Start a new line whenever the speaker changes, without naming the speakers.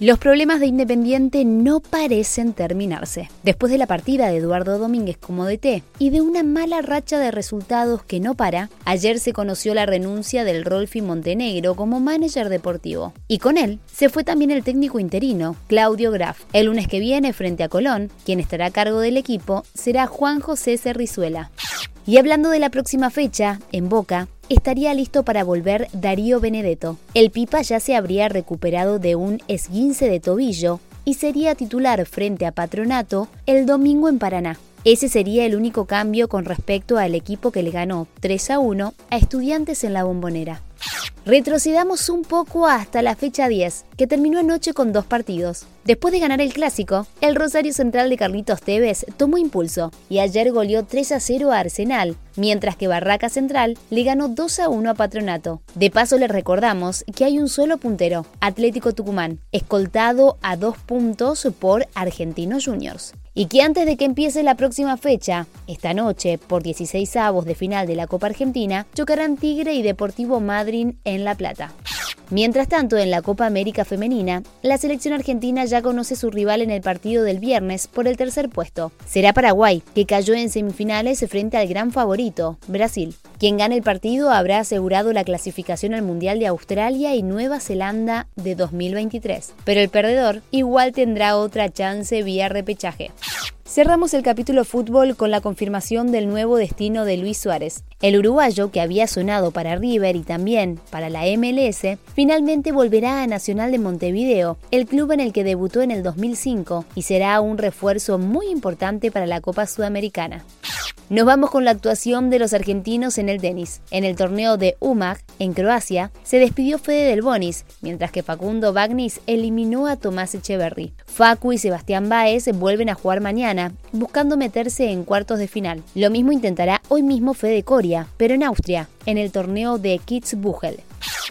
Los problemas de Independiente no parecen terminarse. Después de la partida de Eduardo Domínguez como DT y de una mala racha de resultados que no para, ayer se conoció la renuncia del Rolfi Montenegro como manager deportivo. Y con él se fue también el técnico interino, Claudio Graf. El lunes que viene, frente a Colón, quien estará a cargo del equipo será Juan José Cerrizuela. Y hablando de la próxima fecha, en Boca, estaría listo para volver Darío Benedetto. El Pipa ya se habría recuperado de un esguince de tobillo y sería titular frente a Patronato el domingo en Paraná. Ese sería el único cambio con respecto al equipo que le ganó 3 a 1 a estudiantes en la bombonera. Retrocedamos un poco hasta la fecha 10, que terminó anoche con dos partidos. Después de ganar el clásico, el Rosario Central de Carlitos Tevez tomó impulso y ayer goleó 3 a 0 a Arsenal, mientras que Barraca Central le ganó 2 a 1 a Patronato. De paso les recordamos que hay un solo puntero, Atlético Tucumán, escoltado a dos puntos por Argentinos Juniors. Y que antes de que empiece la próxima fecha, esta noche, por 16 avos de final de la Copa Argentina, chocarán Tigre y Deportivo Madryn en La Plata. Mientras tanto, en la Copa América Femenina, la selección argentina ya conoce su rival en el partido del viernes por el tercer puesto. Será Paraguay, que cayó en semifinales frente al gran favorito, Brasil. Quien gane el partido habrá asegurado la clasificación al Mundial de Australia y Nueva Zelanda de 2023. Pero el perdedor igual tendrá otra chance vía repechaje. Cerramos el capítulo fútbol con la confirmación del nuevo destino de Luis Suárez. El uruguayo, que había sonado para River y también para la MLS, finalmente volverá a Nacional de Montevideo, el club en el que debutó en el 2005, y será un refuerzo muy importante para la Copa Sudamericana. Nos vamos con la actuación de los argentinos en el tenis. En el torneo de UMAG, en Croacia, se despidió Fede del Bonis, mientras que Facundo Bagnis eliminó a Tomás Echeverry. Facu y Sebastián Baez vuelven a jugar mañana, buscando meterse en cuartos de final. Lo mismo intentará hoy mismo Fede Coria, pero en Austria, en el torneo de Kitzbühel.